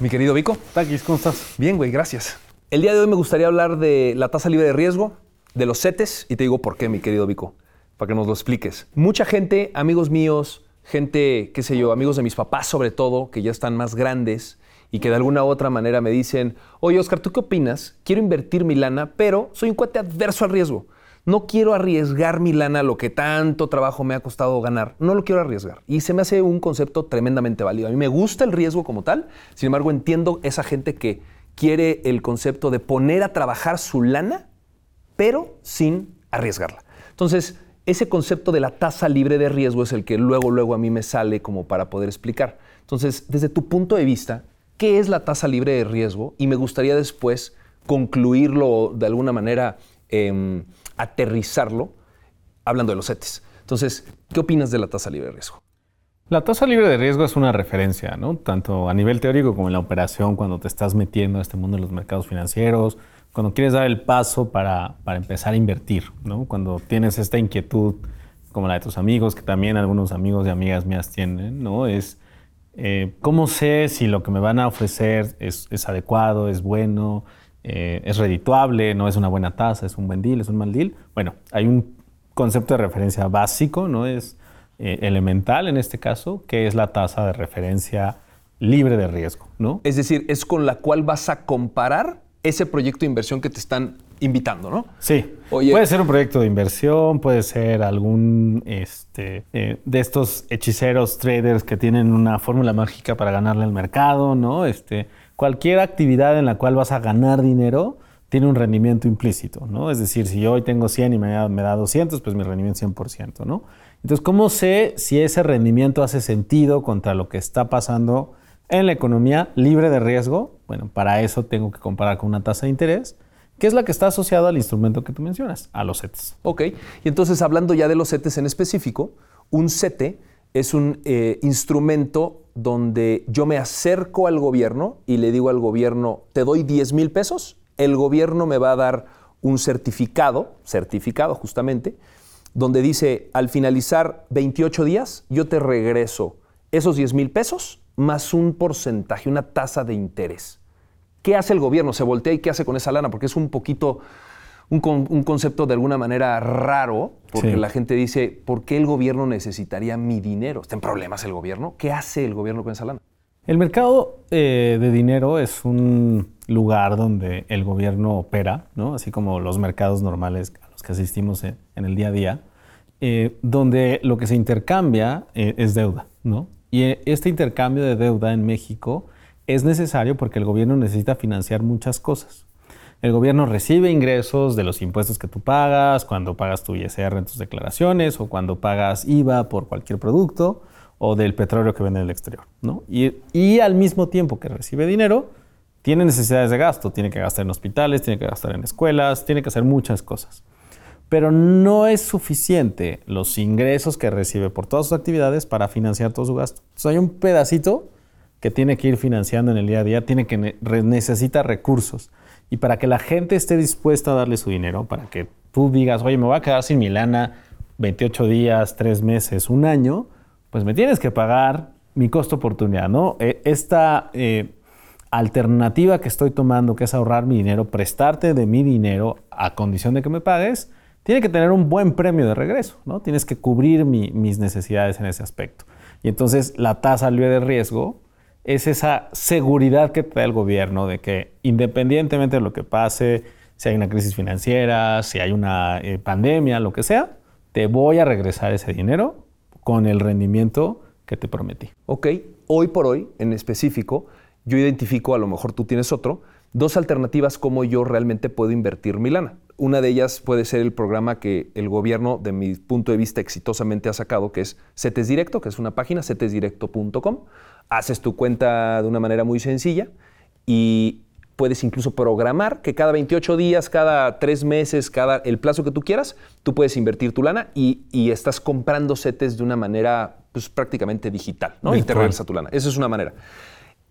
Mi querido Vico. Taquis, ¿cómo estás? Bien, güey, gracias. El día de hoy me gustaría hablar de la tasa libre de riesgo, de los CETES, y te digo por qué, mi querido Vico, para que nos lo expliques. Mucha gente, amigos míos, gente, qué sé yo, amigos de mis papás sobre todo, que ya están más grandes y que de alguna u otra manera me dicen, oye Oscar, ¿tú qué opinas? Quiero invertir mi lana, pero soy un cuate adverso al riesgo. No quiero arriesgar mi lana, lo que tanto trabajo me ha costado ganar. No lo quiero arriesgar. Y se me hace un concepto tremendamente válido. A mí me gusta el riesgo como tal. Sin embargo, entiendo esa gente que quiere el concepto de poner a trabajar su lana, pero sin arriesgarla. Entonces, ese concepto de la tasa libre de riesgo es el que luego, luego a mí me sale como para poder explicar. Entonces, desde tu punto de vista, ¿qué es la tasa libre de riesgo? Y me gustaría después concluirlo de alguna manera. Em, aterrizarlo hablando de los CETES. Entonces, ¿qué opinas de la tasa libre de riesgo? La tasa libre de riesgo es una referencia, ¿no? Tanto a nivel teórico como en la operación, cuando te estás metiendo a este mundo de los mercados financieros, cuando quieres dar el paso para, para empezar a invertir, ¿no? Cuando tienes esta inquietud como la de tus amigos, que también algunos amigos y amigas mías tienen, ¿no? Es eh, cómo sé si lo que me van a ofrecer es, es adecuado, es bueno, eh, es redituable, no es una buena tasa, es un buen deal, es un mal deal. Bueno, hay un concepto de referencia básico, no es eh, elemental en este caso, que es la tasa de referencia libre de riesgo, ¿no? Es decir, es con la cual vas a comparar ese proyecto de inversión que te están invitando, ¿no? Sí. puede ser un proyecto de inversión, puede ser algún este, eh, de estos hechiceros traders que tienen una fórmula mágica para ganarle al mercado, ¿no? Este, cualquier actividad en la cual vas a ganar dinero tiene un rendimiento implícito, ¿no? Es decir, si yo hoy tengo 100 y me da, me da 200, pues mi rendimiento es 100%, ¿no? Entonces, ¿cómo sé si ese rendimiento hace sentido contra lo que está pasando en la economía libre de riesgo? Bueno, para eso tengo que comparar con una tasa de interés, que es la que está asociada al instrumento que tú mencionas, a los CETES. Ok, y entonces hablando ya de los CETES en específico, un CETE es un eh, instrumento donde yo me acerco al gobierno y le digo al gobierno, te doy 10 mil pesos, el gobierno me va a dar un certificado, certificado justamente, donde dice, al finalizar 28 días, yo te regreso esos 10 mil pesos más un porcentaje, una tasa de interés. ¿Qué hace el gobierno? Se voltea y ¿qué hace con esa lana? Porque es un poquito un, concepto de alguna manera raro, porque la gente dice, ¿por qué el gobierno necesitaría mi dinero? ¿Está en problemas el gobierno? ¿Qué hace el gobierno con esa lana? El mercado eh, de dinero es un lugar donde el gobierno opera, ¿no? así como los mercados normales a los que asistimos en, el día a día, eh, donde lo que se intercambia eh, es deuda. ¿no? Y este intercambio de deuda en México es necesario porque el gobierno necesita financiar muchas cosas. El gobierno recibe ingresos de los impuestos que tú pagas, cuando pagas tu ISR en tus declaraciones o cuando pagas IVA por cualquier producto o del petróleo que vende en el exterior. ¿no? Y, al mismo tiempo que recibe dinero, tiene necesidades de gasto. Tiene que gastar en hospitales, tiene que gastar en escuelas, tiene que hacer muchas cosas. Pero no es suficiente los ingresos que recibe por todas sus actividades para financiar todo su gasto. Entonces hay un pedacito que tiene que ir financiando en el día a día, tiene que necesita recursos. Y para que la gente esté dispuesta a darle su dinero, para que tú digas, oye, me voy a quedar sin mi lana 28 días, 3 meses, un año, pues me tienes que pagar mi costo oportunidad, ¿no? E, esta eh, alternativa que estoy tomando, que es ahorrar mi dinero, prestarte de mi dinero a condición de que me pagues, tiene que tener un buen premio de regreso, ¿no? Tienes que cubrir mis necesidades en ese aspecto. Y entonces la tasa libre de riesgo es esa seguridad que te da el gobierno de que independientemente de lo que pase, si hay una crisis financiera, si hay una eh, pandemia, lo que sea, te voy a regresar ese dinero con el rendimiento que te prometí. Ok, hoy por hoy en específico, yo identifico, a lo mejor tú tienes otro, dos alternativas como yo realmente puedo invertir mi lana. Una de ellas puede ser el programa que el gobierno, de mi punto de vista, exitosamente ha sacado, que es CETES Directo, que es una página, cetesdirecto.com haces tu cuenta de una manera muy sencilla y puedes incluso programar que cada 28 días, cada 3 meses, cada el plazo que tú quieras, tú puedes invertir tu lana y, estás comprando CETES de una manera pues, prácticamente digital, ¿no? Y te regresa tu lana. Esa es una manera.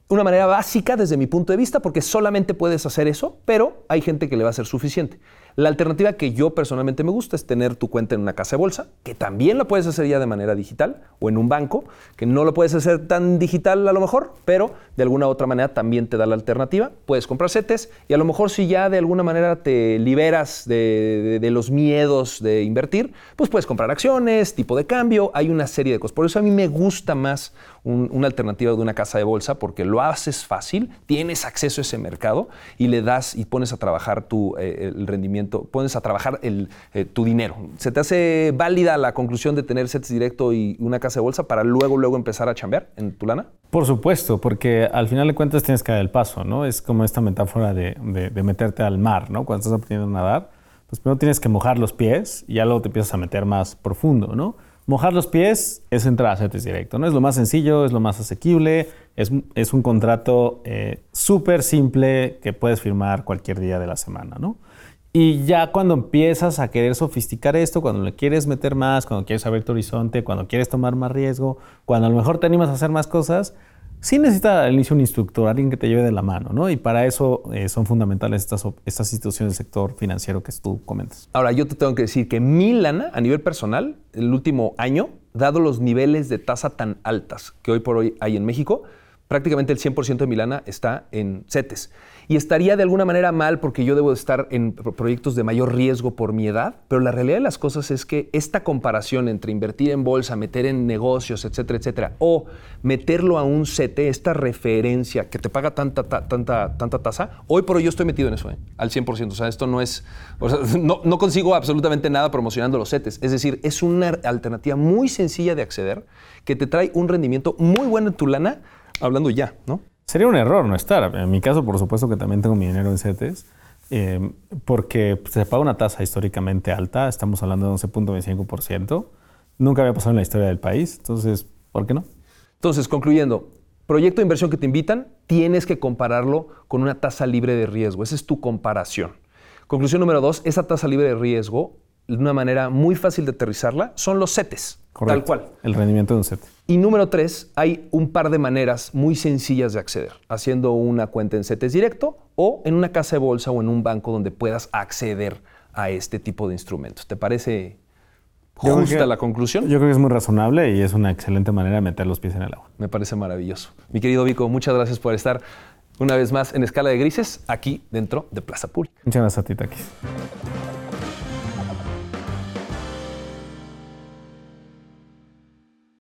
Una manera básica desde mi punto de vista, porque solamente puedes hacer eso, pero hay gente que le va a ser suficiente. La alternativa que yo personalmente me gusta es tener tu cuenta en una casa de bolsa, que también la puedes hacer ya de manera digital, o en un banco, que no lo puedes hacer tan digital a lo mejor, pero de alguna u otra manera también te da la alternativa. Puedes comprar CETES y a lo mejor si ya de alguna manera te liberas de, los miedos de invertir, pues puedes comprar acciones, tipo de cambio, hay una serie de cosas. Por eso a mí me gusta más una alternativa de una casa de bolsa porque lo haces fácil, tienes acceso a ese mercado y le das y pones a trabajar tu, eh, el rendimiento, pones a trabajar el, eh, tu dinero. ¿Se te hace válida la conclusión de tener CETES directo y una casa de bolsa para luego, luego empezar a chambear en tu lana? Por supuesto, porque al final de cuentas tienes que dar el paso, ¿no? Es como esta metáfora de, de meterte al mar, ¿no? Cuando estás aprendiendo a nadar, pues primero tienes que mojar los pies y ya luego te empiezas a meter más profundo, ¿no? Mojar los pies es entrar a CETES directo, ¿no? Es lo más sencillo, es lo más asequible, es, es un contrato eh, súper simple que puedes firmar cualquier día de la semana, ¿no? Y ya cuando empiezas a querer sofisticar esto, cuando le quieres meter más, cuando quieres abrir tu horizonte, cuando quieres tomar más riesgo, cuando a lo mejor te animas a hacer más cosas, sí necesita al inicio un instructor, alguien que te lleve de la mano, ¿no? Y para eso eh, son fundamentales estas, estas instituciones del sector financiero que tú comentas. Ahora, yo te tengo que decir que mi lana, a nivel personal, el último año, dado los niveles de tasa tan altas que hoy por hoy hay en México, prácticamente el 100% de mi lana está en CETES y estaría de alguna manera mal porque yo debo estar en proyectos de mayor riesgo por mi edad, pero la realidad de las cosas es que esta comparación entre invertir en bolsa, meter en negocios, etcétera, etcétera, o meterlo a un CT, esta referencia que te paga tanta, tanta, tanta tasa, hoy por hoy yo estoy metido en eso, ¿eh? al 100%. O sea, esto no es, no, no consigo absolutamente nada promocionando los CETES. Es decir, es una alternativa muy sencilla de acceder que te trae un rendimiento muy bueno en tu lana, hablando ya, ¿no? Sería un error no estar. En mi caso, por supuesto que también tengo mi dinero en CETES, eh, porque se paga una tasa históricamente alta, estamos hablando de 11.25%. Nunca había pasado en la historia del país, entonces, ¿por qué no? Entonces, concluyendo, proyecto de inversión que te invitan, tienes que compararlo con una tasa libre de riesgo. Esa es tu comparación. Conclusión número dos, esa tasa libre de riesgo, de una manera muy fácil de aterrizarla, son los CETES. Tal cual. El rendimiento de un CETES. Y número tres, hay un par de maneras muy sencillas de acceder, haciendo una cuenta en CETES directo o en una casa de bolsa o en un banco donde puedas acceder a este tipo de instrumentos. ¿Te parece justa la conclusión? Yo creo que es muy razonable y es una excelente manera de meter los pies en el agua. Me parece maravilloso. Mi querido Vico, muchas gracias por estar una vez más en Escala de Grises aquí dentro de Plaza Puri. Muchas gracias a ti, Takis.